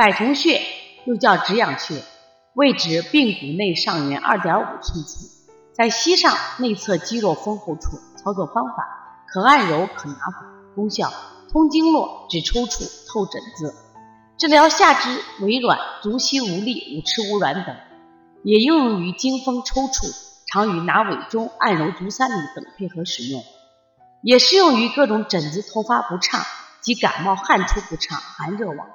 百虫穴又叫止痒穴位置髌骨内上缘二点五寸处在膝上内侧肌肉丰厚处操作方法可按揉可拿法功效通经络止抽搐透疹子。治疗下肢痿软足膝无力五迟无软等也应用于经风抽搐常与拿尾中按揉足三里等配合使用也适用于各种疹子头发不畅及感冒汗出不畅寒热往